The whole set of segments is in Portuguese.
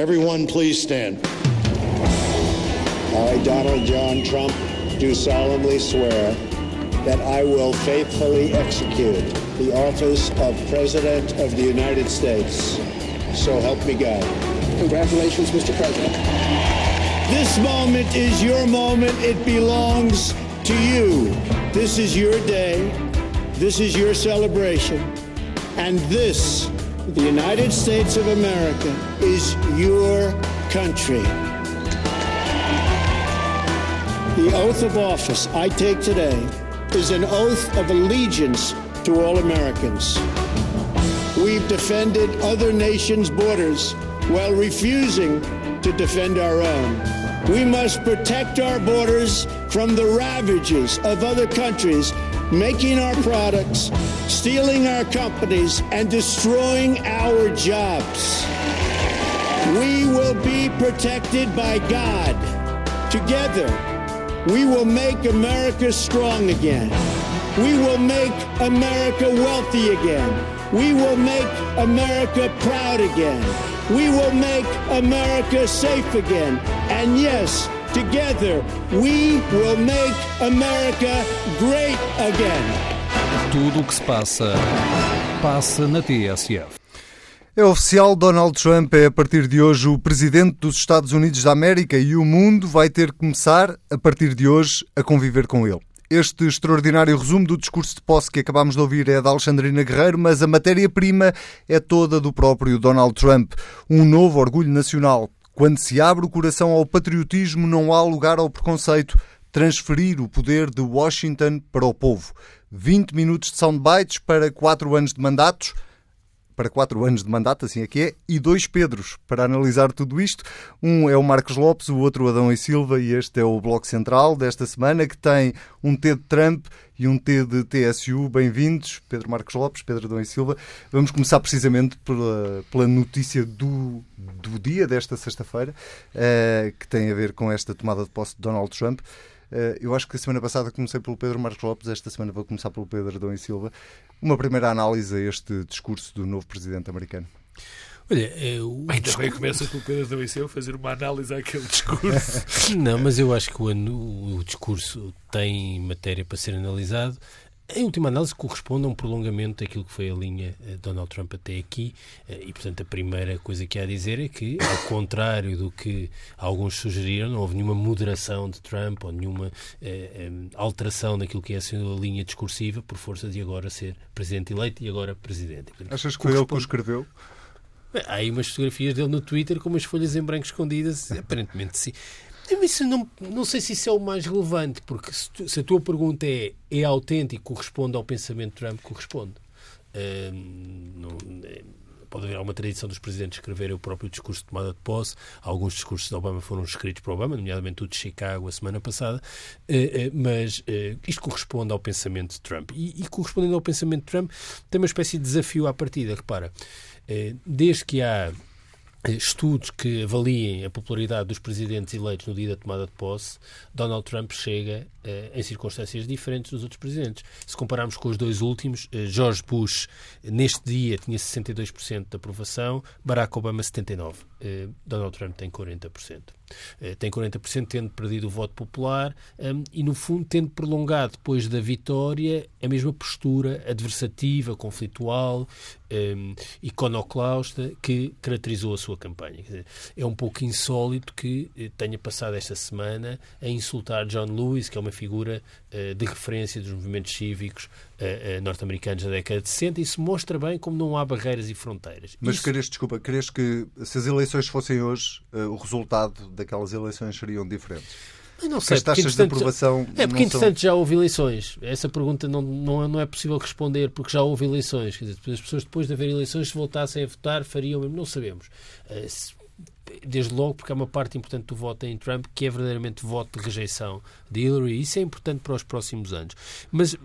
Everyone, please stand. I, Donald John Trump, do solemnly swear that I will faithfully execute the office of President of the United States. So help me God. Congratulations, Mr. President. This moment is your moment. It belongs to you. This is your day. This is your celebration. And this, the United States of America, is your country. The oath of office I take today is an oath of allegiance to all Americans. We've defended other nations' borders while refusing to defend our own. We must protect our borders from the ravages of other countries making our products, stealing our companies, and destroying our jobs. We will be protected by God. Together, we will make America strong again. We will make America wealthy again. We will make America proud again. We will make America safe again. And yes, together we will make America great again. Tudo o que se passa, passa na TSF. É oficial, Donald Trump é a partir de hoje o presidente dos Estados Unidos da América e o mundo vai ter que começar, a partir de hoje, a conviver com ele. Este extraordinário resumo do discurso de posse que acabámos de ouvir é da Alexandrina Guerreiro, mas a matéria-prima é toda do próprio Donald Trump. Um novo orgulho nacional. Quando se abre o coração ao patriotismo, não há lugar ao preconceito. Transferir o poder de Washington para o povo. 20 minutos de soundbites para 4 anos de mandatos para quatro anos de mandato, assim é que é, e dois Pedros para analisar tudo isto. Um é o Marcos Lopes, o outro o Adão e Silva, e este é o Bloco Central desta semana, que tem um T de Trump e um T de TSU. Bem-vindos, Pedro Marcos Lopes, Pedro Adão e Silva. Vamos começar precisamente pela, pela notícia do, do dia desta sexta-feira, uh, que tem a ver com esta tomada de posse de Donald Trump. Uh, eu acho que a semana passada comecei pelo Pedro Marcos Lopes, esta semana vou começar pelo Pedro Adão e Silva. Uma primeira análise a este discurso do novo presidente americano. Olha, eu... Ainda discurso... bem começa pelo Pedro Adão e Silva fazer uma análise àquele discurso. Não, mas eu acho que o, o discurso tem matéria para ser analisado em última análise, corresponde a um prolongamento daquilo que foi a linha de eh, Donald Trump até aqui. Eh, e, portanto, a primeira coisa que há a dizer é que, ao contrário do que alguns sugeriram, não houve nenhuma moderação de Trump ou nenhuma eh, alteração daquilo que é a sua linha discursiva por força de agora ser presidente eleito e agora presidente. Portanto, Achas que foi ele que o escreveu? Há aí umas fotografias dele no Twitter com umas folhas em branco escondidas. Aparentemente, sim. Isso não, não sei se isso é o mais relevante, porque se, tu, se a tua pergunta é é autêntico, corresponde ao pensamento de Trump, corresponde. Uh, não, é, pode haver alguma tradição dos presidentes escreverem o próprio discurso de tomada de posse. Alguns discursos de Obama foram escritos por Obama, nomeadamente o de Chicago a semana passada, uh, uh, mas uh, isto corresponde ao pensamento de Trump. E, e, correspondendo ao pensamento de Trump, tem uma espécie de desafio à partida. Repara, desde que há estudos que avaliem a popularidade dos presidentes eleitos no dia da tomada de posse, Donald Trump chega eh, em circunstâncias diferentes dos outros presidentes. Se compararmos com os dois últimos, eh, George Bush, neste dia, tinha 62% de aprovação, Barack Obama, 79%. Eh, Donald Trump tem 40%. Tem 40% tendo perdido o voto popular e, no fundo, tendo prolongado depois da vitória a mesma postura adversativa, conflitual, iconoclasta que caracterizou a sua campanha. é um pouco insólito que tenha passado esta semana a insultar John Lewis, que é uma figura uh, de referência dos movimentos cívicos uh, uh, norte-americanos da década de 60 e isso mostra bem como não há barreiras e fronteiras. Mas isso... queres, desculpa, queres que se as eleições fossem hoje, o resultado daquelas eleições seriam diferentes? Eu não sei, as taxas de aprovação. É porque, entretanto, são... já houve eleições. Essa pergunta não, não, não é possível responder porque já houve eleições. Quer dizer, as pessoas, depois de haver eleições, se voltassem a votar, fariam mesmo. Não sabemos. Se desde logo porque há uma parte importante do voto em Trump que é verdadeiramente voto de rejeição de Hillary. Isso é importante para os próximos anos. Mas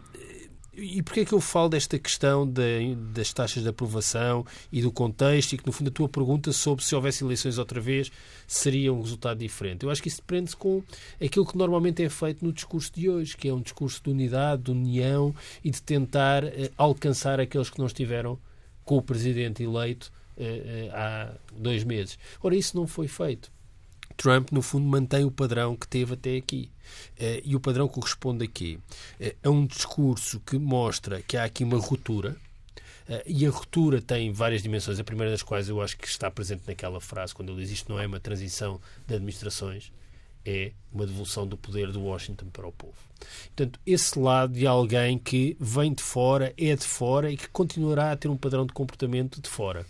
e porquê é que eu falo desta questão de, das taxas de aprovação e do contexto e que, no fundo, a tua pergunta sobre se houvesse eleições outra vez seria um resultado diferente? Eu acho que isso depende-se com aquilo que normalmente é feito no discurso de hoje, que é um discurso de unidade, de união e de tentar eh, alcançar aqueles que não estiveram com o presidente eleito eh, há dois meses. Ora, isso não foi feito. Trump, no fundo, mantém o padrão que teve até aqui. Uh, e o padrão corresponde a quê? Uh, a um discurso que mostra que há aqui uma ruptura, Uh, e a ruptura tem várias dimensões, a primeira das quais eu acho que está presente naquela frase, quando ele diz isto não é uma transição de administrações, é uma devolução do poder de Washington para o povo. Portanto, esse lado de alguém que vem de fora, é de fora e que continuará a ter um padrão de comportamento de fora.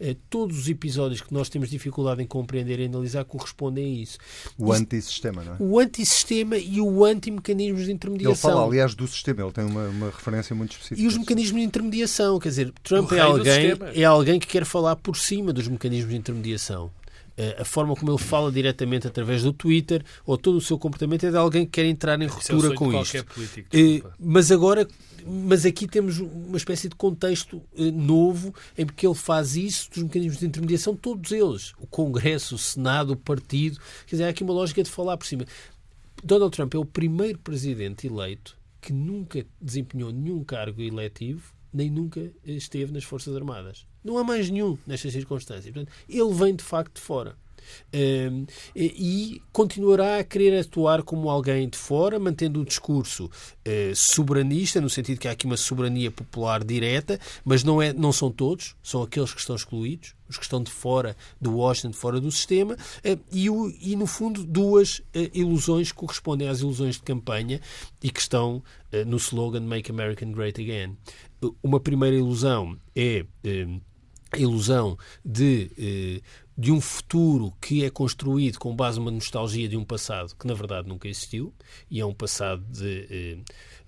Eh, todos os episódios que nós temos dificuldade em compreender e analisar correspondem a isso. O antissistema, não é? O antissistema e o anti-mecanismos de intermediação. Ele fala, aliás, do sistema, ele tem uma, uma referência muito específica. E os mecanismos de intermediação, quer dizer, Trump é alguém, é alguém que quer falar por cima dos mecanismos de intermediação a forma como ele fala diretamente através do Twitter ou todo o seu comportamento é de alguém que quer entrar em ruptura é com isto. Político, mas agora mas aqui temos uma espécie de contexto eh, novo em que ele faz isso dos mecanismos de intermediação, todos eles. O Congresso, o Senado, o Partido. Quer dizer, há aqui uma lógica de falar por cima. Donald Trump é o primeiro presidente eleito que nunca desempenhou nenhum cargo eletivo, nem nunca esteve nas Forças Armadas. Não há mais nenhum nestas circunstâncias. Portanto, ele vem de facto de fora e continuará a querer atuar como alguém de fora, mantendo o discurso eh, soberanista, no sentido que há aqui uma soberania popular direta, mas não, é, não são todos, são aqueles que estão excluídos, os que estão de fora do Washington, de fora do sistema, eh, e, e, no fundo, duas eh, ilusões que correspondem às ilusões de campanha e que estão no slogan Make America Great Again. Uma primeira ilusão é a ilusão de de um futuro que é construído com base numa nostalgia de um passado que na verdade nunca existiu e é um passado de eh,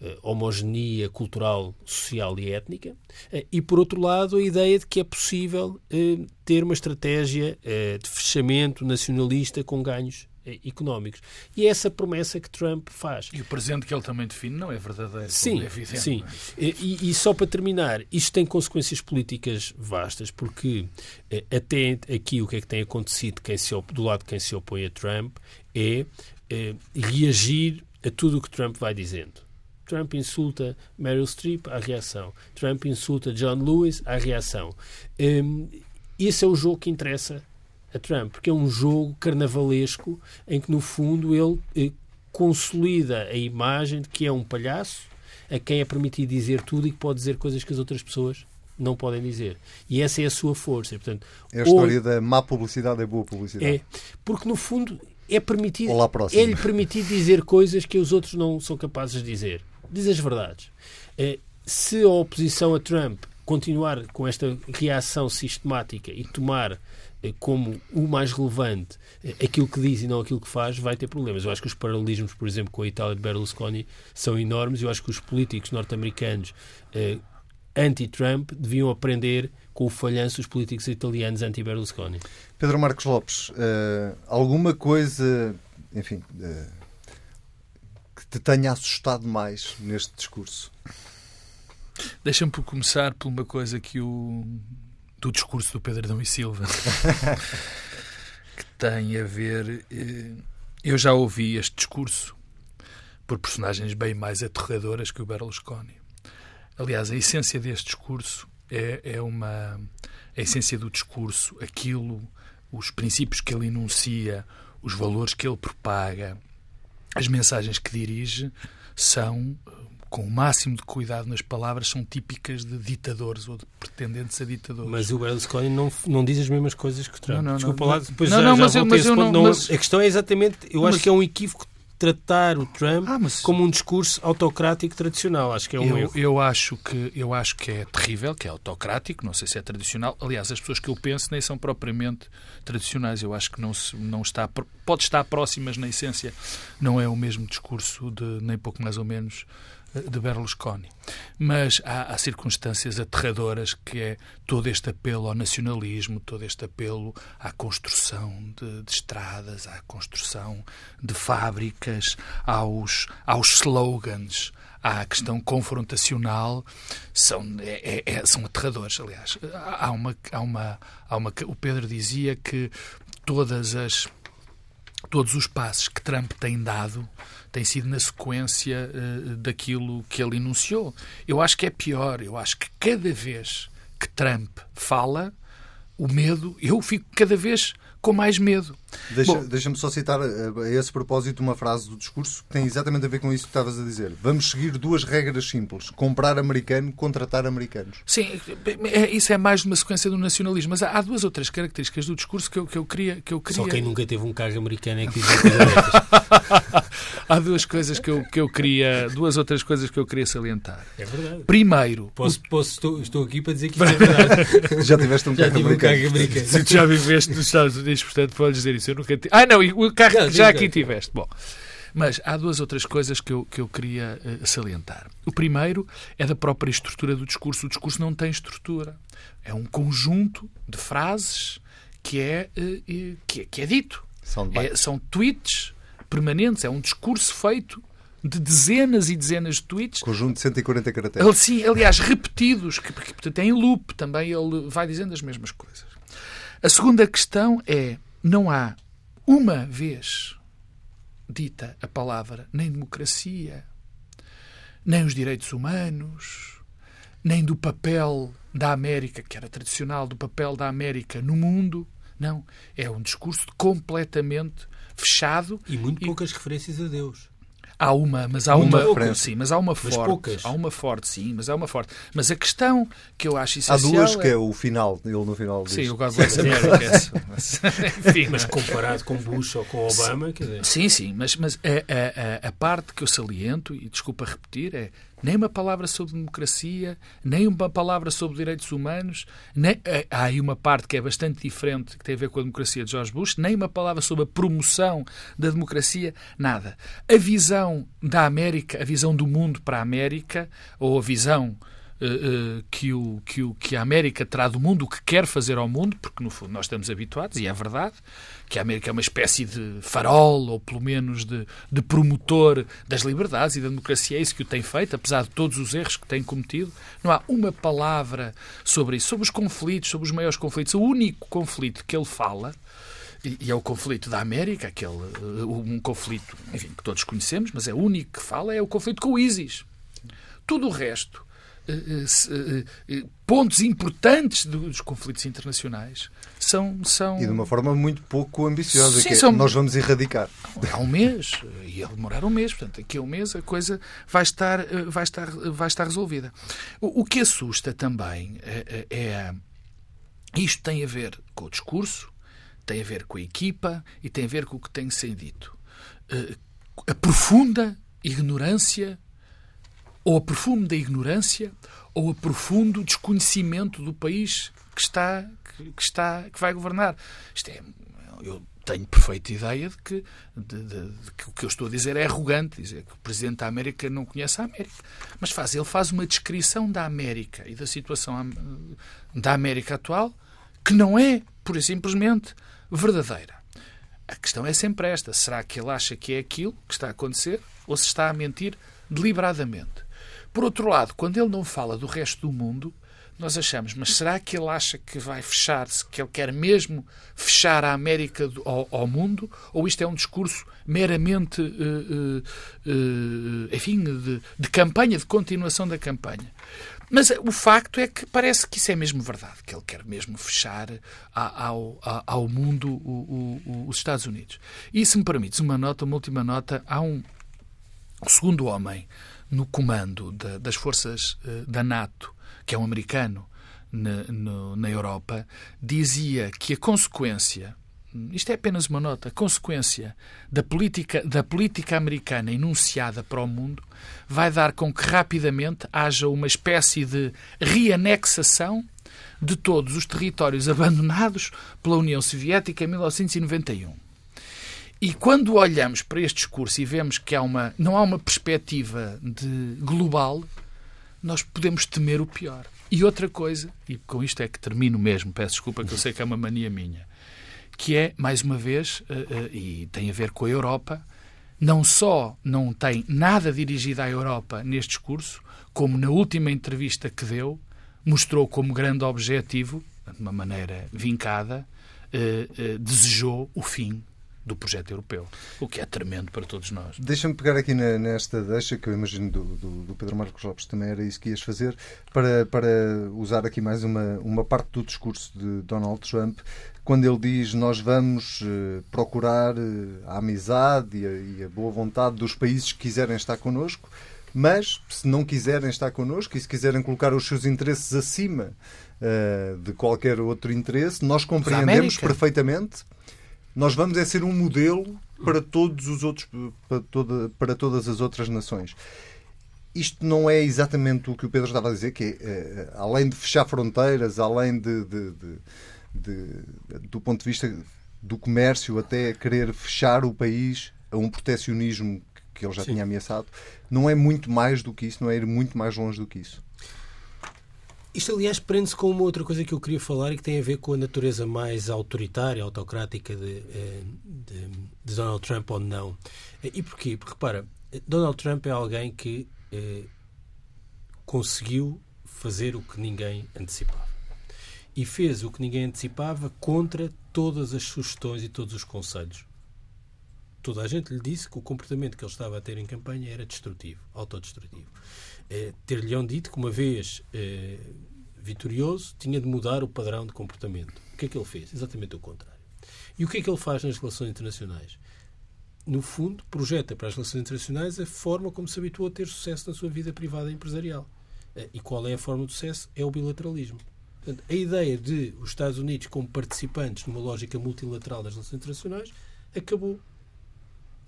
eh, homogeneia cultural, social e étnica, eh, e por outro lado a ideia de que é possível eh, ter uma estratégia eh, de fechamento nacionalista com ganhos eh, económicos. E é essa promessa que Trump faz. E o presente que ele também define não é verdadeiro. Sim, é evidente, sim. É? E, e, só para terminar, isto tem consequências políticas vastas, porque eh, até aqui o que é que tem acontecido quem se, do lado de quem se opõe a Trump é, é reagir a tudo o que Trump vai dizendo. Trump insulta Meryl Streep, há reação. Trump insulta John Lewis, há reação. Um, esse é o jogo que interessa a Trump, porque é um jogo carnavalesco em que, no fundo, ele eh, consolida a imagem de que é um palhaço a quem é permitido dizer tudo e que pode dizer coisas que as outras pessoas não podem dizer. E essa é a sua força. portanto, é a história ou... da má publicidade é boa publicidade. É, porque, no fundo, é permitido é-lhe permitido dizer coisas que os outros não são capazes de dizer. Diz as verdades. Eh, se a oposição a Trump continuar com esta reação sistemática e tomar como o mais relevante eh, aquilo que diz e não aquilo que faz, vai ter problemas. Eu acho que os paralelismos, por exemplo, com a Itália de Berlusconi são enormes. Eu acho que os políticos norte-americanos eh, anti-Trump deviam aprender com o falhanço dos políticos italianos anti-Berlusconi. Pedro Marcos Lopes, uh, alguma coisa, enfim, uh, que te tenha assustado mais neste discurso? Deixa-me começar por uma coisa que o do discurso do Pedro Adão e Silva, que tem a ver. Eh, eu já ouvi este discurso por personagens bem mais aterradoras que o Berlusconi. Aliás, a essência deste discurso é, é uma. A essência do discurso, aquilo, os princípios que ele enuncia, os valores que ele propaga, as mensagens que dirige, são com o máximo de cuidado nas palavras, são típicas de ditadores ou de pretendentes a ditadores. Mas o Berlusconi não, não diz as mesmas coisas que o Trump. Não, não, Desculpa não, lá, depois não, já, não, mas, já eu, mas eu não, mas... A questão é exatamente, eu mas... acho que é um equívoco tratar o Trump ah, mas... como um discurso autocrático tradicional. Acho que é um eu, erro. Eu acho, que, eu acho que é terrível, que é autocrático, não sei se é tradicional. Aliás, as pessoas que eu penso nem são propriamente tradicionais. Eu acho que não, se, não está, pode estar próximas na essência. Não é o mesmo discurso de nem pouco mais ou menos de Berlusconi. Mas há, há, circunstâncias aterradoras que é todo este apelo ao nacionalismo, todo este apelo à construção de, de estradas, à construção de fábricas, aos, aos slogans, à questão confrontacional, são, é, é, são aterradores, aliás. Há uma, há uma, há uma, o Pedro dizia que todas as todos os passos que Trump tem dado têm sido na sequência uh, daquilo que ele enunciou. Eu acho que é pior. Eu acho que cada vez que Trump fala, o medo, eu fico cada vez com mais medo. Deixa, Deixa-me só citar eh, a esse propósito uma frase do discurso que tem exatamente a ver com isso que estavas a dizer. Vamos seguir duas regras simples: comprar americano, contratar americanos. Sim, é- isso é mais uma sequência do nacionalismo, mas há, há duas ou três características do discurso que eu, que eu queria. Que eu queria... Só quem nunca teve um carro americano é que diz há duas coisas que eu, que eu queria. Duas outras coisas que eu queria salientar. É verdade. Primeiro, Posso, posso, estou, estou aqui para dizer que isso é verdade. Já tiveste um um americano. carro americano. Se tu já viveste nos Estados Unidos, portanto, podes dizer isso. Eu nunca tive. Ah, não, o carro Não, que já aqui tiveste. Bom, mas há duas outras coisas que eu, que eu queria eh, salientar. O primeiro é da própria estrutura do discurso. O discurso não tem estrutura. É um conjunto de frases que é, eh, que é, que é dito. Soundbite. É- são tweets permanentes. É um discurso feito de dezenas e dezenas de tweets Conjunto de 140 caracteres. ele, sim, aliás, repetidos, que, porque portanto, tem loop também, ele vai dizendo as mesmas coisas. A segunda questão é: não há uma vez dita a palavra nem democracia, nem os direitos humanos, nem do papel da América, que era tradicional, do papel da América no mundo. Não. É um discurso completamente fechado. E muito poucas referências a Deus. Há uma, mas há uma, referência. sim, mas há uma Mas forte, poucas. há uma forte, sim, mas há uma forte. Mas a questão que eu acho Há essencial duas que é... é o final, ele no final diz. Sim, o God Bless America. Mas, enfim, Mas comparado com Bush ou com Obama, quer dizer, Sim, sim, mas, mas a- a- a parte que eu saliento, e desculpa repetir, é nem uma palavra sobre democracia, nem uma palavra sobre direitos humanos, nem, eh, há aí uma parte que é bastante diferente, que tem a ver com a democracia de George Bush, nem uma palavra sobre a promoção da democracia, nada. A visão da América, a visão do mundo para a América, ou a visão que, o, que, o, que a América terá do mundo, o que quer fazer ao mundo, porque no fundo nós estamos habituados, e é verdade, que a América é uma espécie de farol, ou pelo menos de, de promotor das liberdades e da democracia, é isso que o tem feito, apesar de todos os erros que tem cometido. Não há uma palavra sobre isso, sobre os conflitos, sobre os maiores conflitos. O único conflito que ele fala e e é o conflito da América, aquele, eh, um conflito enfim, que todos conhecemos, mas é o único que fala, é o conflito com o ISIS. Tudo o resto, eh, eh, eh, pontos importantes do- dos conflitos internacionais, são. são E de uma forma muito pouco ambiciosa, Sim, que é, são- nós vamos erradicar. Há um mês, ele demorar um mês, portanto, daqui a um mês a coisa vai estar, vai estar, vai estar resolvida. O, o que assusta também eh, é. Isto tem a ver com o discurso, tem a ver com a equipa e tem a ver com o que tem ser dito. A profunda ignorância, ou a profundo da ignorância, ou a profundo desconhecimento do país que está, que, está, que vai governar. Isto é, eu tenho perfeita ideia de que, de- de- de que o que eu estou a dizer é arrogante, dizer que o Presidente da América não conhece a América. Mas faz, ele faz uma descrição da América e da situação da América atual que não é, pura e simplesmente, verdadeira. A questão é sempre esta: será que ele acha que é aquilo que está a acontecer ou se está a mentir deliberadamente? Por outro lado, quando ele não fala do resto do mundo, nós achamos, mas será que ele acha que vai fechar-se, que ele quer mesmo fechar a América do- ao, ao mundo? Ou isto é um discurso meramente, eh, eh, enfim, de, de campanha, de continuação da campanha? Mas o facto é que parece que isso é mesmo verdade, que ele quer mesmo fechar a- ao, a- ao mundo o- o- os Estados Unidos. E se me permites uma nota, uma última nota, há um, segundo homem no comando da- das forças eh, da NATO, que é um americano na, no- na Europa, dizia que a consequência, isto é apenas uma nota, a consequência da política, da política americana enunciada para o mundo vai dar com que rapidamente haja uma espécie de reanexação de todos os territórios abandonados pela União Soviética em 1991. E quando olhamos para este discurso e vemos que há uma, não há uma perspectiva de global, nós podemos temer o pior. E outra coisa, e com isto é que termino mesmo, peço desculpa que eu sei que é uma mania minha, que é, mais uma vez, eh, eh, e tem a ver com a Europa, não só não tem nada dirigido à Europa neste discurso, como na última entrevista que deu, mostrou como grande objetivo, de uma maneira vincada, eh, desejou o fim do projeto europeu, o que é tremendo para todos nós. Deixa-me pegar aqui na, nesta deixa, que eu imagino do, do, do, Pedro Marcos Lopes também era isso que ias fazer, para, para usar aqui mais uma, uma parte do discurso de Donald Trump, quando ele diz nós vamos uh, procurar uh, a amizade e a, e a, boa vontade dos países que quiserem estar connosco, mas se não quiserem estar connosco e se quiserem colocar os seus interesses acima uh, de qualquer outro interesse, nós compreendemos perfeitamente nós vamos é ser um modelo para todos os outros, para, toda, para todas as outras nações. Isto não é exatamente o que o Pedro estava a dizer, que é, eh, além de fechar fronteiras, além de, de, de, de, do ponto de vista do comércio, até querer fechar o país a um proteccionismo que ele já Sim. tinha ameaçado, não é muito mais do que isso, não é ir muito mais longe do que isso. Isto, aliás, prende-se com uma outra coisa que eu queria falar e que tem a ver com a natureza mais autoritária, autocrática de, eh, de, de Donald Trump ou não. E porquê? Porque, repara, Donald Trump é alguém que eh, conseguiu fazer o que ninguém antecipava. E fez o que ninguém antecipava contra todas as sugestões e todos os conselhos. Toda a gente lhe disse que o comportamento que ele estava a ter em campanha era destrutivo, autodestrutivo eh, ter-lhe dito que uma vez eh, vitorioso tinha de mudar o padrão de comportamento. O que é que ele fez? Exatamente o contrário. E o que é que ele faz nas relações internacionais? No fundo, projeta para as relações internacionais a forma como se habituou a ter sucesso na sua vida privada e empresarial. Eh, e qual é a forma de sucesso? É o bilateralismo. Portanto, a ideia de os Estados Unidos como participantes numa lógica multilateral das relações internacionais acabou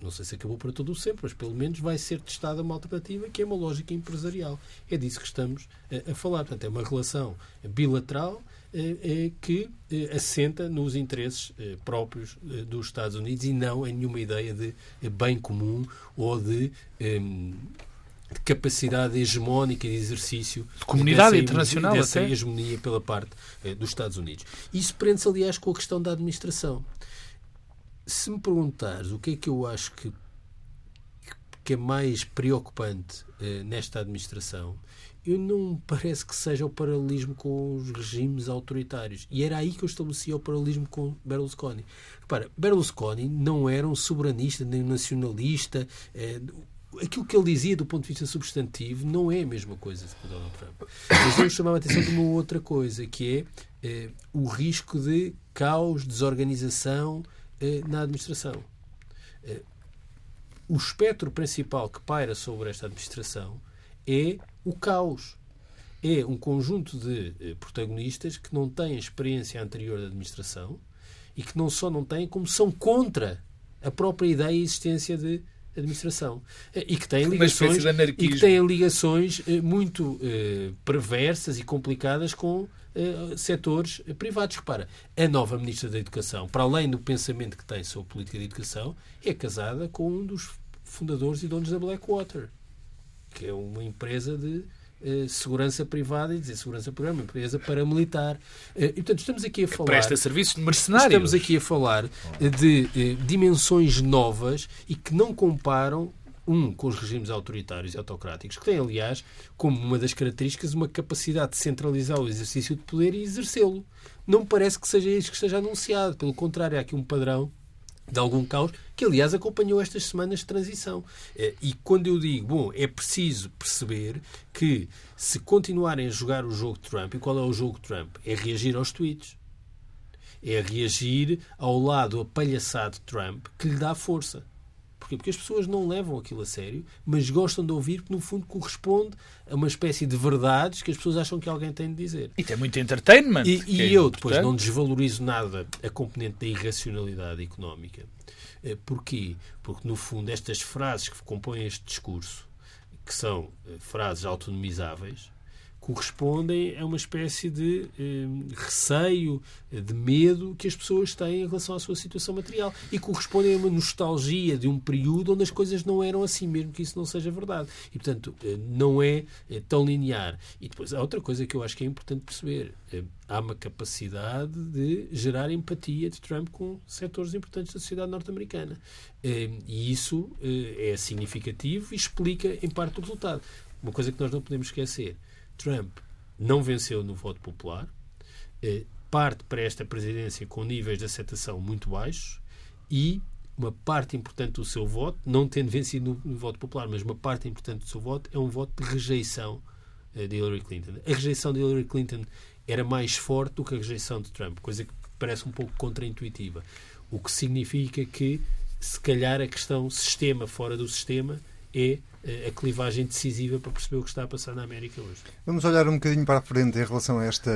não sei se acabou para todo o sempre, mas pelo menos vai ser testada uma alternativa que é uma lógica empresarial. É disso que estamos a, a falar. Portanto, é uma relação bilateral eh, eh, que eh, assenta nos interesses próprios dos Estados Unidos e não em nenhuma ideia de bem comum ou de, de capacidade hegemónica de exercício de comunidade dessa, internacional dessa até. hegemonia pela parte dos Estados Unidos. Isso prende-se, aliás, com a questão da administração se me perguntares o que é que eu acho que, que é mais preocupante eh, nesta administração, eu não parece que seja o paralelismo com os regimes autoritários. E era aí que eu estabelecia o paralelismo com Berlusconi. Repara, Berlusconi não era um soberanista nem um nacionalista. Eh, aquilo que ele dizia do ponto de vista substantivo não é a mesma coisa que Donald Trump. Mas ele chamava a atenção de uma outra coisa, que é eh, o risco de caos, desorganização, na administração. Eh, o espectro principal que paira sobre esta administração é o caos. É um conjunto de eh, protagonistas que não têm experiência anterior da administração e que não só não têm, como são contra a própria ideia e existência de administração e que têm ligações e que têm ligações muito perversas e complicadas com uh, setores privados. Repara, a nova Ministra da Educação, para além do pensamento que tem sobre política de educação, é casada com um dos fundadores e donos da Blackwater, que é uma empresa de uh, segurança privada e dizer segurança privada, uma empresa paramilitar. Uh, e, portanto, estamos aqui a falar... Presta serviços de mercenários. Estamos aqui a falar de dimensões novas e que não comparam um, com os regimes autoritários e autocráticos, que têm, aliás, como uma das características, uma capacidade de centralizar o exercício de poder e exercê-lo. Não parece que seja isso que esteja anunciado. Pelo contrário, há aqui um padrão de algum caos, que aliás acompanhou estas semanas de transição. Eh, e quando eu digo, bom, é preciso perceber que se continuarem a jogar o jogo de Trump, e qual é o jogo de Trump? É reagir aos tweets. É reagir ao lado apalhaçado de Trump que lhe dá força. Porquê? Porque as pessoas não levam aquilo a sério, mas gostam de ouvir porque, no fundo, corresponde a uma espécie de verdades que as pessoas acham que alguém tem de dizer. E tem muito entertainment. E, e é eu, depois, não desvalorizo nada a componente da irracionalidade económica. Eh, porquê? Porque, no fundo, estas frases que compõem este discurso, que são eh, frases autonomizáveis, correspondem a uma espécie de eh, receio, de medo que as pessoas têm em relação à sua situação material e correspondem a uma nostalgia de um período onde as coisas não eram assim, mesmo que isso não seja verdade. E, portanto, eh, não é, é tão linear. E depois há outra coisa que eu acho que é importante perceber. Eh, há uma capacidade de gerar empatia de Trump com setores importantes da sociedade norte-americana. Eh, e isso eh, é significativo e explica, em parte, o resultado. Uma coisa que nós não podemos esquecer Trump não venceu no voto popular, eh, parte para esta presidência com níveis de aceitação muito baixos e uma parte importante do seu voto, não tendo vencido no, voto popular, mas uma parte importante do seu voto, é um voto de rejeição uh, de Hillary Clinton. A rejeição de Hillary Clinton era mais forte do que a rejeição de Trump, coisa que parece um pouco contraintuitiva. O que significa que, se calhar, a questão sistema fora do sistema é a clivagem decisiva para perceber o que está a passar na América hoje. Vamos olhar um bocadinho para a frente em relação a esta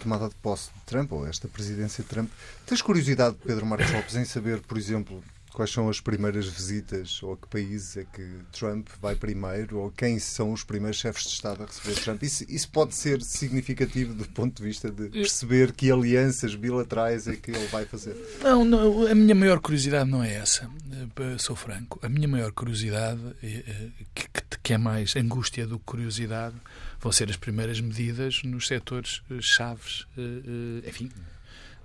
tomada de posse de Trump, ou esta presidência de Trump. Tens curiosidade, Pedro Marcos Lopes, em saber, por exemplo, quais são as primeiras visitas ou a que países é que Trump vai primeiro ou quem são os primeiros chefes de Estado a receber Trump. Isso, isso pode ser significativo do ponto de vista de perceber que alianças bilaterais é que ele vai fazer. Não, não a minha maior curiosidade não é essa, eh, sou franco. A minha maior curiosidade, eh, que, que é mais angústia do que curiosidade, vão ser as primeiras medidas nos setores eh, chaves, enfim,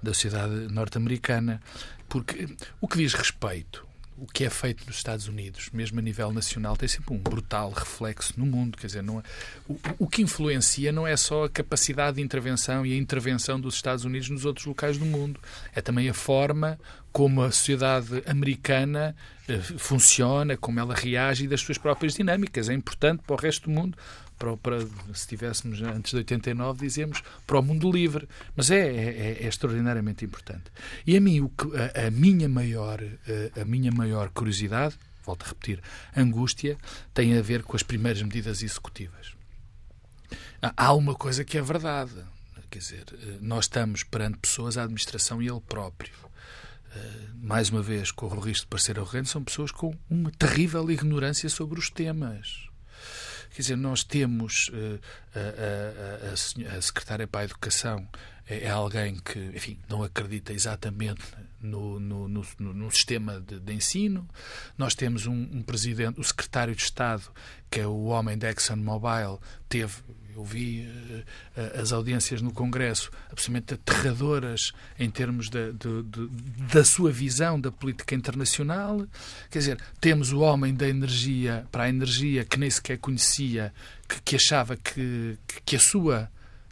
da sociedade norte-americana. Porque o que diz respeito, o que é feito nos Estados Unidos, mesmo a nível nacional, tem sempre um brutal reflexo no mundo. Quer dizer, não é, o, o que influencia não é só a capacidade de intervenção e a intervenção dos Estados Unidos nos outros locais do mundo, é também a forma como a sociedade americana eh, funciona, como ela reage e das suas próprias dinâmicas. É importante para o resto do mundo para, para, se tivéssemos antes de 89, dizemos para o mundo livre. Mas é, é, é extraordinariamente importante. E a mim, o a, a, minha maior, a, a minha maior curiosidade, volto a repetir, angústia, tem a ver com as primeiras medidas executivas. Há uma coisa que é verdade. Quer dizer, nós estamos perante pessoas, a administração e ele próprio. mais uma vez, corro o risco de parecer arrogante, são pessoas com uma terrível ignorância sobre os temas. Quer dizer, nós temos uh, a, a, a, secretária para a Educação é, é, alguém que, enfim, não acredita exatamente no, no, no, no sistema de, de, ensino. Nós temos um, um, presidente, o secretário de Estado, que é o homem da ExxonMobil, teve eu vi uh, as audiências no Congresso absolutamente aterradoras em termos de, de, de, da sua visão da política internacional. Quer dizer, temos o homem da energia para a energia que nem sequer conhecia, que, que achava que, que a sua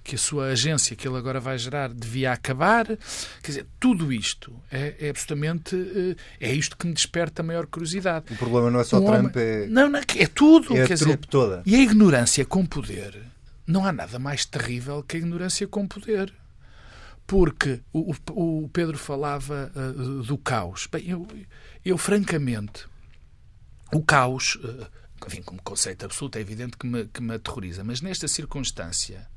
que a sua agência que ele agora vai gerar devia acabar. Quer dizer, tudo isto é, é absolutamente. Eh, é isto que me desperta a maior curiosidade. O problema não é só um Trump, homem... é. Não, não, é tudo. É quer a dizer, toda. E a ignorância com poder não há nada mais terrível que a ignorância com poder. Porque o, o Pedro falava uh, do caos. Bem, eu, eu, francamente, o caos, uh, enfim, como conceito absoluto, é evidente que me, que me aterroriza, mas nesta circunstância,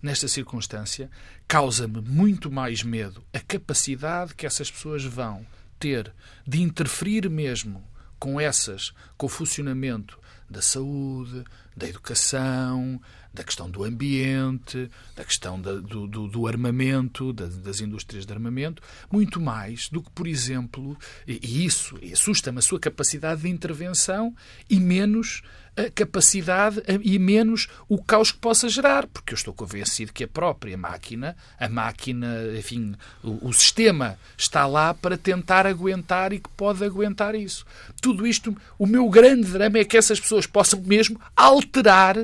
nesta circunstância, causa-me muito mais medo a capacidade que essas pessoas vão ter de interferir mesmo com essas, com o funcionamento da saúde, da educação, da questão do ambiente, da questão da, do, do, do, armamento, da, das indústrias de armamento, muito mais do que, por exemplo, e, e isso assusta-me a sua capacidade de intervenção e menos a capacidade e menos o caos que possa gerar, porque eu estou convencido que a própria máquina, a máquina, enfim, o, o, sistema está lá para tentar aguentar e que pode aguentar isso. Tudo isto, o meu grande drama é que essas pessoas possam mesmo alterar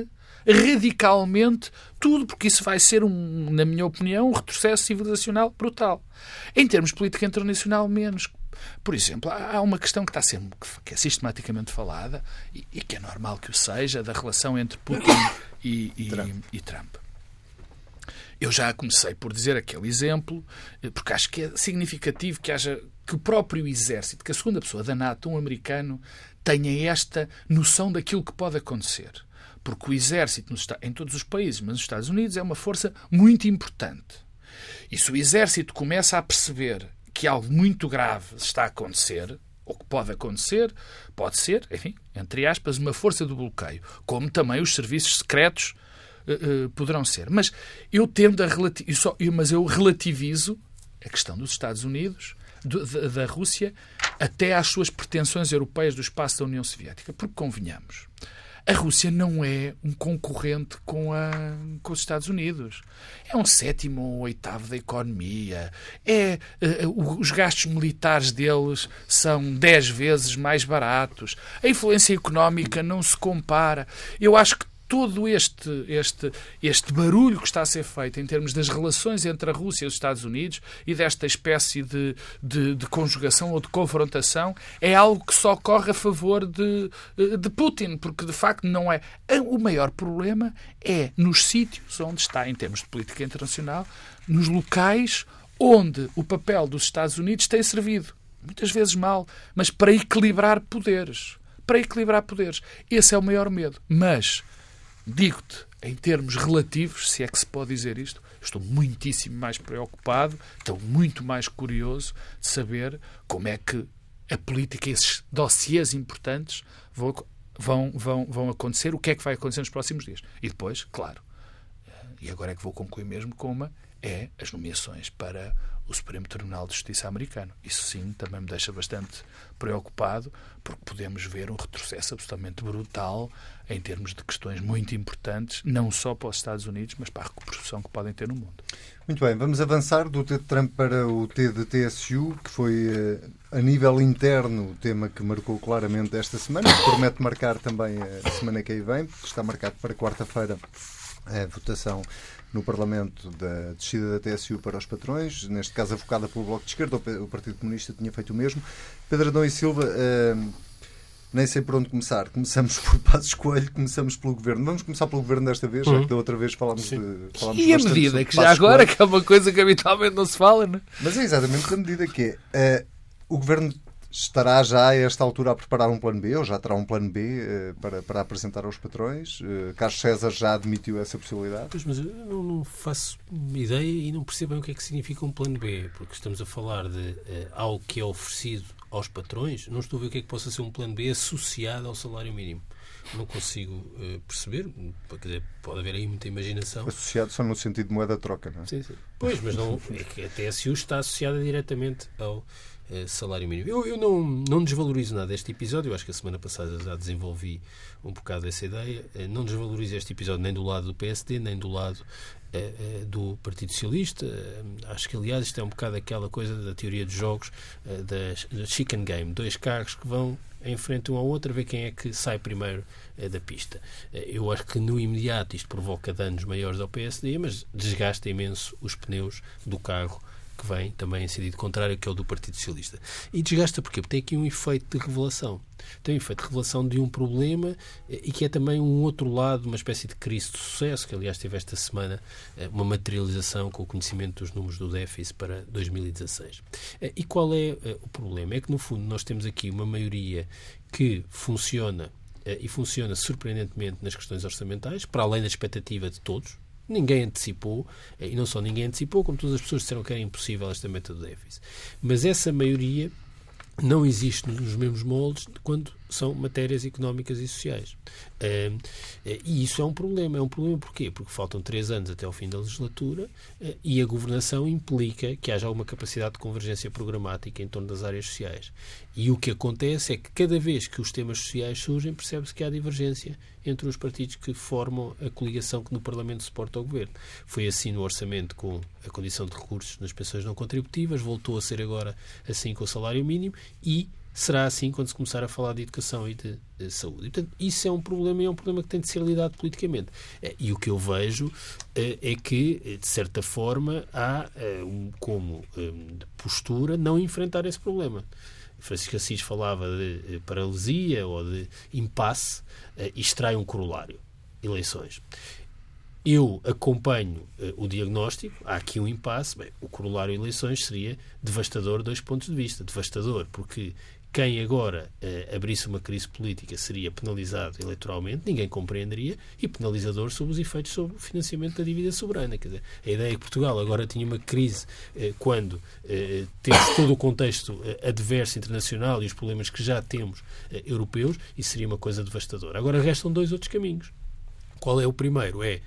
radicalmente tudo, porque isso vai ser, um, na minha opinião, um retrocesso civilizacional brutal. Em termos de política internacional, menos. Por exemplo, há uma questão que está sendo que é sistematicamente falada e, e que é normal que o seja da relação entre Putin e, e, Trump. e Trump. Eu já comecei por dizer aquele exemplo, porque acho que é significativo que haja que o próprio exército, que a segunda pessoa da NATO, um americano, tenha esta noção daquilo que pode acontecer. Porque o exército em todos os países, mas nos Estados Unidos, é uma força muito importante. E se o exército começa a perceber que algo muito grave está a acontecer, ou que pode acontecer, pode ser, enfim, entre aspas, uma força do bloqueio, como também os serviços secretos uh, uh, poderão ser. Mas eu tendo a relativizo, mas eu relativizo a questão dos Estados Unidos, do, da, da Rússia, até às suas pretensões europeias do espaço da União Soviética. Porque convenhamos, a Rússia não é um concorrente com, a, com os Estados Unidos. É um sétimo ou oitavo da economia. É, uh, os gastos militares deles são dez vezes mais baratos. A influência económica não se compara. Eu acho que todo este, este, este barulho que está a ser feito em termos das relações entre a Rússia e os Estados Unidos e desta espécie de, de, de conjugação ou de confrontação é algo que só corre a favor de, de Putin, porque de facto não é. O maior problema é nos sítios onde está, em termos de política internacional, nos locais onde o papel dos Estados Unidos tem servido, muitas vezes mal, mas para equilibrar poderes. Para equilibrar poderes. Esse é o maior medo. Mas digo-te, em termos relativos, se é que se pode dizer isto, estou muitíssimo mais preocupado, estou muito mais curioso de saber como é que a política, esses dossiês importantes vão, vão, vão, vão acontecer, o que é que vai acontecer nos próximos dias. E depois, claro, e agora é que vou concluir mesmo com uma, é as nomeações para o Supremo Tribunal de Justiça americano. Isso sim também me deixa bastante preocupado, porque podemos ver um retrocesso absolutamente brutal em termos de questões muito importantes, não só para os Estados Unidos, mas para a recuperação que podem ter no mundo. Muito bem, vamos avançar do T de Trump para o T de TSU, que foi eh, a nível interno o tema que marcou claramente esta semana, que promete marcar também a semana que aí vem, porque está marcado para quarta-feira a votação no Parlamento da descida da TSU para os patrões, neste caso avocada pelo Bloco de Esquerda, o Partido Comunista tinha feito o mesmo. Pedro Adão e Silva, uh, nem sei por onde começar. Começamos por Passos Coelho, começamos pelo Governo. Vamos começar pelo Governo desta vez, uhum. já que da outra vez falámos Sim. de... Falámos e a medida, que já agora, Coelho. que é uma coisa que habitualmente não se fala, não é? Mas é exatamente a medida que é. Uh, o Governo Estará já a esta altura a preparar um plano B, ou já terá um plano B uh, para, para apresentar aos patrões? Uh, Carlos César já admitiu essa possibilidade? Pois, mas eu não, não, faço ideia e não percebo bem o que é que significa um plano B, porque estamos a falar de uh, algo que é oferecido aos patrões, não estou a ver o que é que possa ser um plano B associado ao salário mínimo. Não consigo uh, perceber, dizer, pode haver aí muita imaginação. Associado só no sentido de moeda troca, não é? Sim, sim. Pois, mas não, é que a TSU está associada diretamente ao eh, salário mínimo. Eu, eu não, não desvalorizo nada este episódio, eu acho que a semana passada já desenvolvi um bocado essa ideia. Eh, não desvalorizo este episódio nem do lado do PSD, nem do lado uh, do Partido Socialista. acho que, aliás, isto é um bocado aquela coisa da teoria dos jogos, da, chicken game. Dois carros que vão em frente um ao outro a ver quem é que sai primeiro da pista. eu acho que no imediato isto provoca danos maiores ao PSD, mas desgasta imenso os pneus do carro que vem também em sentido contrário, que é o do Partido Socialista. E desgasta porquê? Porque tem aqui um efeito de revelação. Tem um efeito de revelação de um problema eh, e que é também um outro lado, uma espécie de crise de sucesso, que aliás teve esta semana eh, uma materialização com o conhecimento dos números do déficit para 2016. Eh, e qual é o problema? É que, no fundo, nós temos aqui uma maioria que funciona e funciona surpreendentemente nas questões orçamentais, para além da expectativa de todos, Ninguém antecipou, e não só ninguém antecipou, como todas as pessoas disseram que era impossível esta meta do déficit. Mas essa maioria não existe nos mesmos moldes quando são matérias económicas e sociais. Uh, e isso é um problema. É um problema porquê? Porque faltam três anos até ao fim da legislatura uh, e a governação implica que haja alguma capacidade de convergência programática em torno das áreas sociais. E o que acontece é que cada vez que os temas sociais surgem, percebe-se que há divergência entre os partidos que formam a coligação que no Parlamento suporta o governo. Foi assim no orçamento com a condição de recursos nas pensões não contributivas, voltou a ser agora assim com o salário mínimo e será assim quando se começar a falar de educação e de, de saúde. E, portanto, isso é um problema e é um problema que tem de ser lidado politicamente. Eh, e o que eu vejo eh, é que, de certa forma, há um, como postura não enfrentar esse problema. Francisco Assis falava de paralisia ou de impasse e extrai um corolário. Eleições. Eu acompanho uh, o diagnóstico, há aqui um impasse. Bem, o corolário eleições seria devastador, dois pontos de vista. Devastador, porque quem agora uh, abrisse uma crise política seria penalizado eleitoralmente, ninguém compreenderia, e penalizador sobre os efeitos sobre o financiamento da dívida soberana. Quer dizer, a ideia é que Portugal agora tinha uma crise uh, quando uh, temos todo o contexto uh, adverso internacional e os problemas que já temos europeus, isso seria uma coisa devastadora. Agora restam dois outros caminhos. Qual é o primeiro? É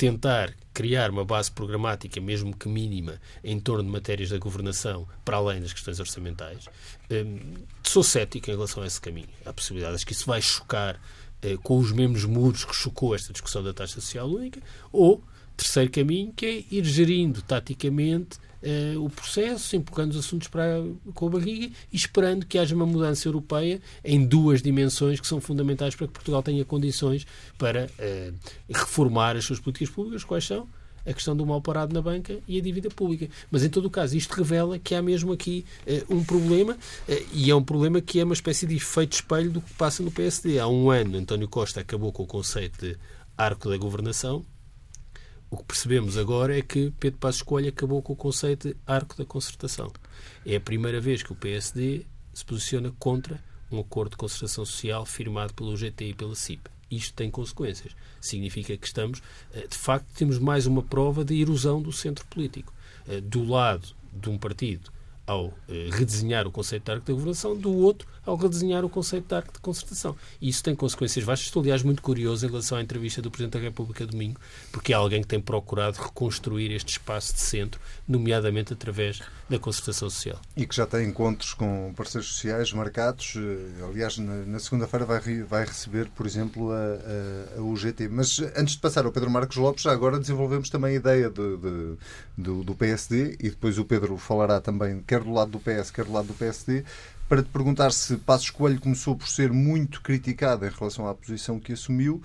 tentar criar uma base programática, mesmo que mínima, em torno de matérias da governação, para além das questões orçamentais. Hum, sou cético em relação a esse caminho. Há possibilidades que isso vai chocar eh, com os mesmos muros que chocou esta discussão da taxa social única, ou terceiro caminho, que é ir gerindo taticamente uh, o processo, empurrando os assuntos para, com a barriga e esperando que haja uma mudança europeia em duas dimensões que são fundamentais para que Portugal tenha condições para uh, reformar as suas políticas públicas. Quais são? a questão do mal parado na banca e a dívida pública. Mas, em todo o caso, isto revela que há mesmo aqui uh, um problema, uh, e é um problema que é uma espécie de efeito espelho do que passa no PSD. Há um ano, António Costa acabou com o conceito de arco da governação, o que percebemos agora é que Pedro Passos Coelho acabou com o conceito de arco da concertação. É a primeira vez que o PSD se posiciona contra um acordo de concertação social firmado pelo UGT e pela CIP. Isto tem consequências. Significa que estamos, eh, de facto, temos mais uma prova de erosão do centro político. Eh, do lado de um partido ao eh, redesenhar o conceito de arco da governação, do outro ao redesenhar o conceito de arco de concertação. E isso tem consequências vastas. Estou, aliás, muito curioso em relação à entrevista do Presidente da República domingo, porque é alguém que tem procurado reconstruir este espaço de centro, nomeadamente através da concertação social. E que já tem encontros com parceiros sociais marcados. Eh, aliás, na, segunda-feira vai, vai receber, por exemplo, a, a, a, UGT. Mas antes de passar ao Pedro Marcos Lopes, já agora desenvolvemos também a ideia de, de, do, do PSD e depois o Pedro falará também, quer do lado do PS, quer do lado do PSD, para te perguntar se Passos Coelho começou por ser muito criticado em relação à posição que assumiu,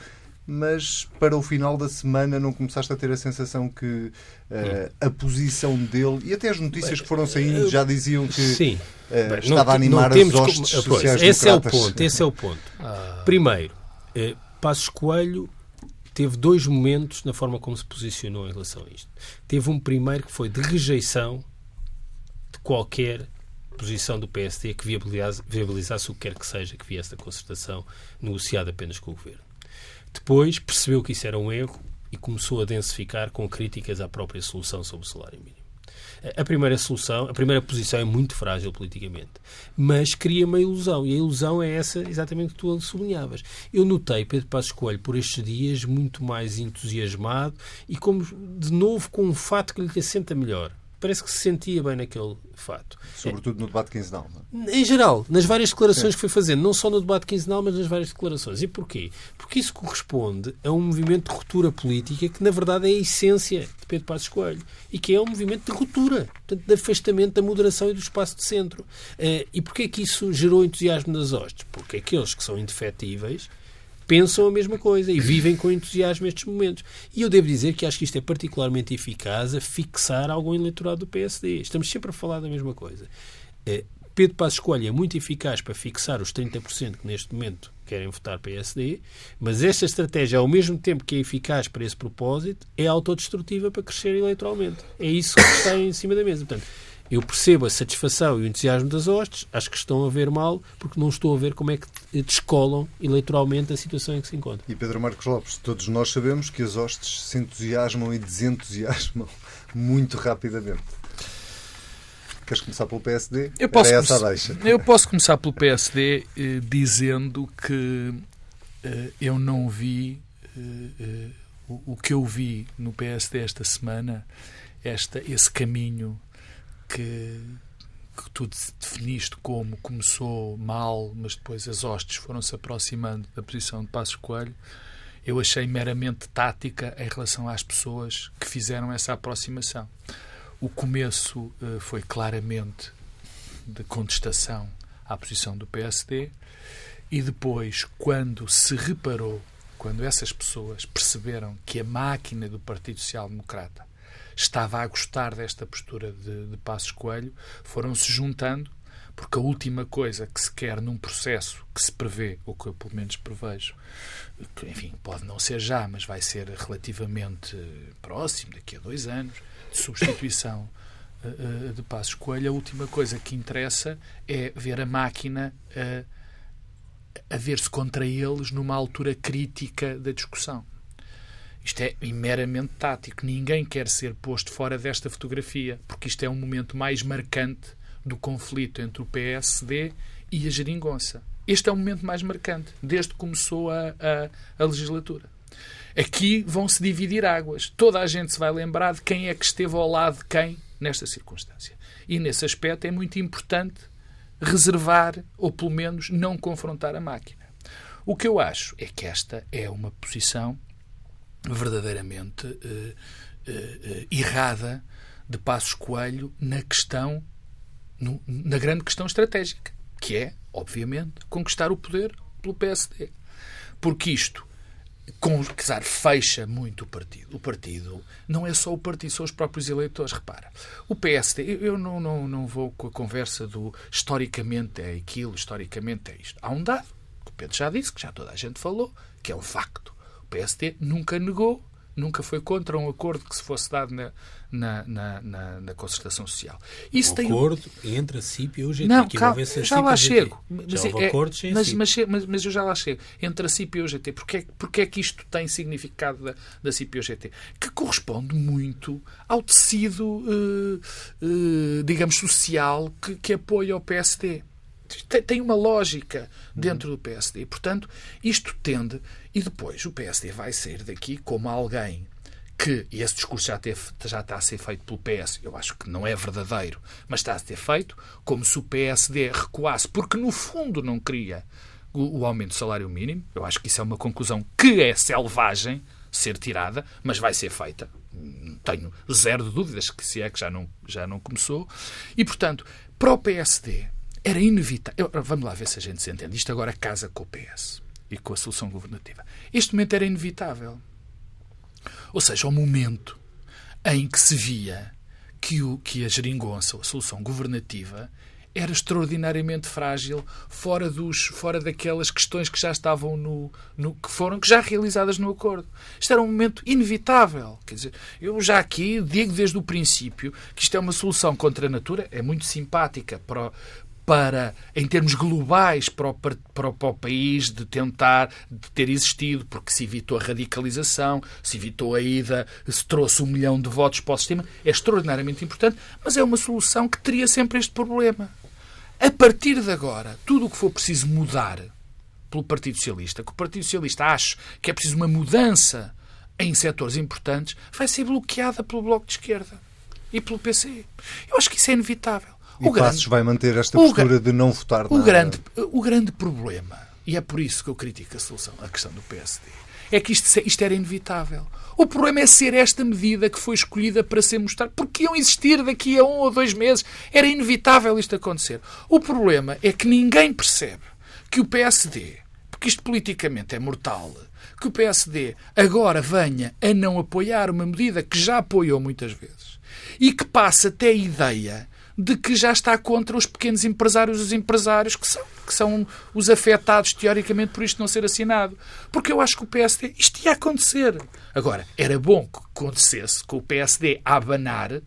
mas para o final da semana não começaste a ter a sensação que uh, a posição dele e até as notícias que foram saindo já diziam que Sim. Uh, Bem, estava não, a animar as hostes como, sociais Esse é o ponto. Esse é o ponto. Ah. Primeiro, uh, Passos Coelho teve dois momentos na forma como se posicionou em relação a isto. Teve um primeiro que foi de rejeição qualquer posição do PSD que viabilizasse, viabilizasse o que quer que seja que viesse da concertação negociada apenas com o Governo. Depois percebeu que isso era um erro e começou a densificar com críticas à própria solução sobre o salário mínimo. A primeira solução, a primeira posição é muito frágil politicamente, mas cria uma ilusão, e a ilusão é essa exatamente que tu sublinhavas. Eu notei Pedro Passos Coelho por estes dias muito mais entusiasmado e como de novo com um fato que lhe assenta melhor parece que se sentia bem naquele fato. Sobretudo no debate quinzenal. Não é? Em geral, nas várias declarações Sim. que foi fazendo, não só no debate quinzenal, mas nas várias declarações. E porquê? Porque isso corresponde a um movimento de ruptura política que, na verdade, é a essência de Pedro Passos Coelho e que é um movimento de ruptura, portanto, de afastamento da moderação e do espaço de centro. Eh, e porquê que isso gerou entusiasmo nas hostes? Porque aqueles que são indefetíveis pensam a mesma coisa e vivem com entusiasmo estes momentos. E eu devo dizer que acho que isto é particularmente eficaz a fixar algum eleitorado do PSD. Estamos sempre a falar da mesma coisa. Eh, Pedro Passos Coelho é muito eficaz para fixar os 30% que neste momento querem votar PSD, mas esta estratégia, ao mesmo tempo que é eficaz para esse propósito, é autodestrutiva para crescer eleitoralmente. É isso que está em cima da mesa. Portanto, eu percebo a satisfação e o entusiasmo das hostes, acho que estão a ver mal, porque não estou a ver como é que descolam eleitoralmente a situação em que se encontra. E Pedro Marcos Lopes, todos nós sabemos que as hostes se entusiasmam e desentusiasmam muito rapidamente. Queres começar pelo PSD? Eu posso, eu posso começar pelo PSD eh, dizendo que eh, eu não vi eh, eh, o, o, que eu vi no PSD esta semana, esta, esse caminho que, que tu definiste como começou mal, mas depois as hostes foram-se aproximando da posição de Passos Coelho, eu achei meramente tática em relação às pessoas que fizeram essa aproximação. O começo uh, foi claramente de contestação à posição do PSD e depois, quando se reparou, quando essas pessoas perceberam que a máquina do Partido Social Democrata estava a gostar desta postura de, de Passos Coelho, foram-se juntando, porque a última coisa que se quer num processo que se prevê, ou que eu pelo menos prevejo, que, enfim, pode não ser já, mas vai ser relativamente próximo, daqui a dois anos, de substituição eh, de Passos Coelho, a última coisa que interessa é ver a máquina a, a ver-se contra eles numa altura crítica da discussão. Isto é meramente tático. Ninguém quer ser posto fora desta fotografia, porque isto é um momento mais marcante do conflito entre o PSD e a Geringonça. Este é o momento mais marcante, desde que começou a, a, a legislatura. Aqui vão-se dividir águas. Toda a gente se vai lembrar de quem é que esteve ao lado de quem nesta circunstância. E nesse aspecto é muito importante reservar, ou pelo menos não confrontar a máquina. O que eu acho é que esta é uma posição verdadeiramente errada de Passos Coelho na questão, no, na grande questão estratégica, que é, obviamente, conquistar o poder pelo PSD. Porque isto com, dizer, fecha muito o partido. O partido não é só o partido, são os próprios eleitores. Repara, o PSD, eu não, não, não vou com a conversa do historicamente é aquilo, historicamente é isto. Há um dado, que o Pedro já disse, que já toda a gente falou, que é um facto. O PSD nunca negou nunca foi contra um acordo que se fosse dado na, na, na, na, na concertação social. Isso um tem acordo entre a CIP e o GT. Não, calma, já lá chego. Mas, já é, mas, mas, mas, mas, eu já lá chego. Entre a CIP e o GT. Porquê, porquê é que isto tem significado da, da CIP e o GT? Que corresponde muito ao tecido, uh, uh, digamos, social que, que apoia o PSD tem uma lógica dentro do PSD. Portanto, isto tende. E depois o PSD vai sair daqui como alguém que, e esse discurso já, teve, já está a ser feito pelo PS, eu acho que não é verdadeiro, mas está a ser feito, como se o PSD recuasse, porque no fundo não queria o, o aumento do salário mínimo. Eu acho que isso é uma conclusão que é selvagem ser tirada, mas vai ser feita. Tenho zero de dúvidas que se é que já não, já não começou. E, portanto, para o PSD, era inevitável. Vamos lá ver se a gente se entende. Isto agora casa com o PS e com a solução governativa. Este momento era inevitável. Ou seja, o momento em que se via que, o, que a geringonça, a solução governativa, era extraordinariamente frágil, fora, dos, fora daquelas questões que já estavam no, no, que foram que já realizadas no acordo. Isto era um momento inevitável. Quer dizer, eu já aqui digo desde o princípio que isto é uma solução contra a natura, é muito simpática para, para, em termos globais, para o, para, para o país de tentar de ter existido, porque se evitou a radicalização, se evitou a ida, se trouxe um milhão de votos para o sistema, é extraordinariamente importante, mas é uma solução que teria sempre este problema. A partir de agora, tudo o que for preciso mudar pelo Partido Socialista, que o Partido Socialista acha que é preciso uma mudança em setores importantes, vai ser bloqueada pelo Bloco de Esquerda e pelo PC. Eu acho que isso é inevitável. E o Passos grande, vai manter esta postura de não votar o nada. Grande, o grande problema, e é por isso que eu critico a solução, a questão do PSD, é que isto, isto era inevitável. O problema é ser esta medida que foi escolhida para ser mostrada. Porque iam existir daqui a um ou dois meses. Era inevitável isto acontecer. O problema é que ninguém percebe que o PSD, porque isto politicamente é mortal, que o PSD agora venha a não apoiar uma medida que já apoiou muitas vezes e que passa até a ideia de que já está contra os pequenos empresários, os empresários que são, que são os afetados teoricamente por isto não ser assinado. Porque eu acho que o PSD, isto ia acontecer. Agora, era bom que acontecesse com o PSD a abanar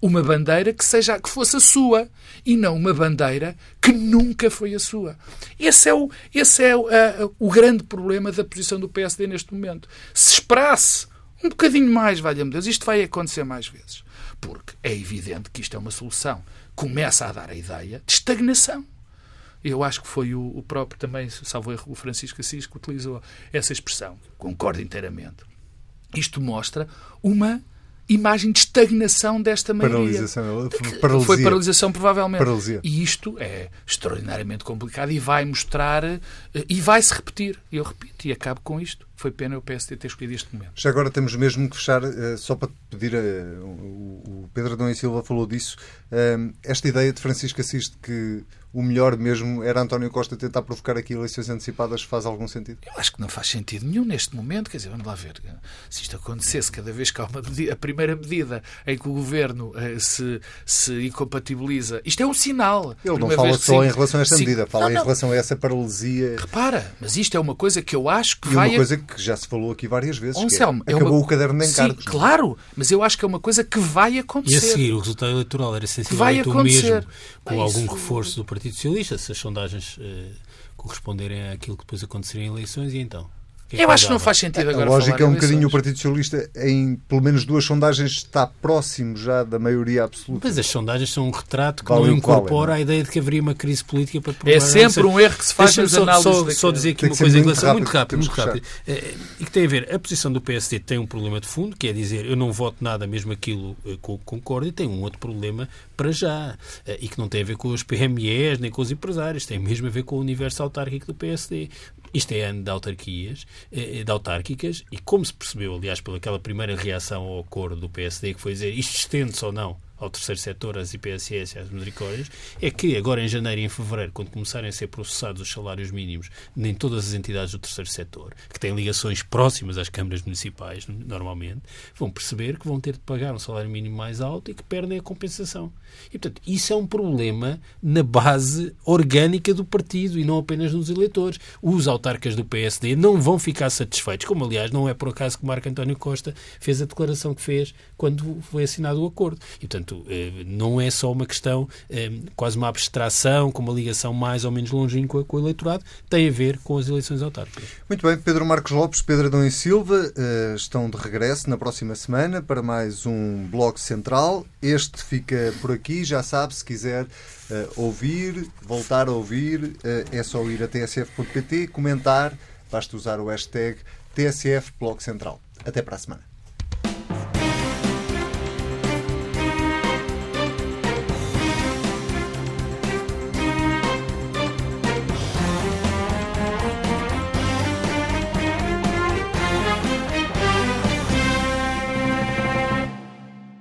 uma bandeira que seja que fosse a sua e não uma bandeira que nunca foi a sua. Esse é o, esse é o, o grande problema da posição do PSD neste momento. Se esperasse um bocadinho mais, valha-me Deus, isto vai acontecer mais vezes porque é evidente que isto é uma solução. Começa a dar a ideia de estagnação. Eu acho que foi o, o próprio também, salvo erro, o Francisco Assis que utilizou essa expressão. Concordo inteiramente. Isto mostra uma imagem de estagnação desta maioria. Paralisação. Paralisia. Foi paralisação, provavelmente. Paralisia. E isto é extraordinariamente complicado e vai mostrar eh, e vai se repetir. Eu repito e acabo com isto. Foi pena o PSD ter escolhido este momento. Já agora temos mesmo que fechar, eh, só para pedir, a, o Pedro Adão e Silva falou disso, eh, esta ideia de Francisco Assis de que o melhor mesmo era António Costa tentar provocar aqui eleições antecipadas faz algum sentido? Eu acho que não faz sentido nenhum neste momento. Quer dizer, vamos lá ver. Se isto acontecesse cada vez que há uma medida, a primeira medida em que o governo se, se incompatibiliza, isto é um sinal. Ele não fala só em relação a esta medida, fala não, não. em relação a essa paralisia. Repara, mas isto é uma coisa que eu acho que e vai. uma coisa que já se falou aqui várias vezes. Oh, Anselmo, é, acabou uma... o caderno de encargos. Sim, claro, mas eu acho que é uma coisa que vai acontecer. E a seguir, o resultado eleitoral era sensivelmente o mesmo, com algum reforço do Partido Socialista, se sondagens eh, corresponderem àquilo que depois aconteceria em eleições, e então? É eu acho que não faz sentido agora. A lógica é um bocadinho o Partido Socialista, em pelo menos duas sondagens, está próximo já da maioria absoluta. Mas as sondagens são um retrato que vale não incorpora é, não? a ideia de que haveria uma crise política para É sempre um erro que se faz nas só, análises. Só, só dizer aqui uma coisa em relação. Muito rápido, muito rápido. É, e que tem a ver, a posição do PSD tem um problema de fundo, que é dizer eu não voto nada, mesmo aquilo com que concordo, e tem um outro problema para já. Eh, e que não tem a ver com os PMEs nem com os empresários, tem mesmo a ver com o universo autárquico do PSD. Isto é ano de autarquias, de autárquicas, e como se percebeu, aliás, pelaquela primeira reação ao acordo do PSD, que foi dizer isto estende-se ou não ao terceiro setor, às IPSS às misericórdias, é que agora em janeiro e em fevereiro, quando começarem a ser processados os salários mínimos em todas as entidades do terceiro setor, que têm ligações próximas às câmaras municipais, normalmente, vão perceber que vão ter de pagar um salário mínimo mais alto e que perdem a compensação. E, portanto, isso é um problema na base orgânica do partido e não apenas nos eleitores. Os autarcas do PSD não vão ficar satisfeitos, como aliás não é por acaso que Marco António Costa fez a declaração que fez quando foi assinado o acordo. E, portanto, Portanto, eh, não é só uma questão, eh, quase uma abstração, com uma ligação mais ou menos longínqua com o eleitorado, tem a ver com as eleições autárquicas. Muito bem, Pedro Marcos Lopes, Pedro Adão e Silva eh, estão de regresso na próxima semana para mais um Bloco Central. Este fica por aqui, já sabe, se quiser ouvir, voltar a ouvir, é só ir a tsf.pt, comentar, basta usar o hashtag TSF Bloco Central. Até para a semana.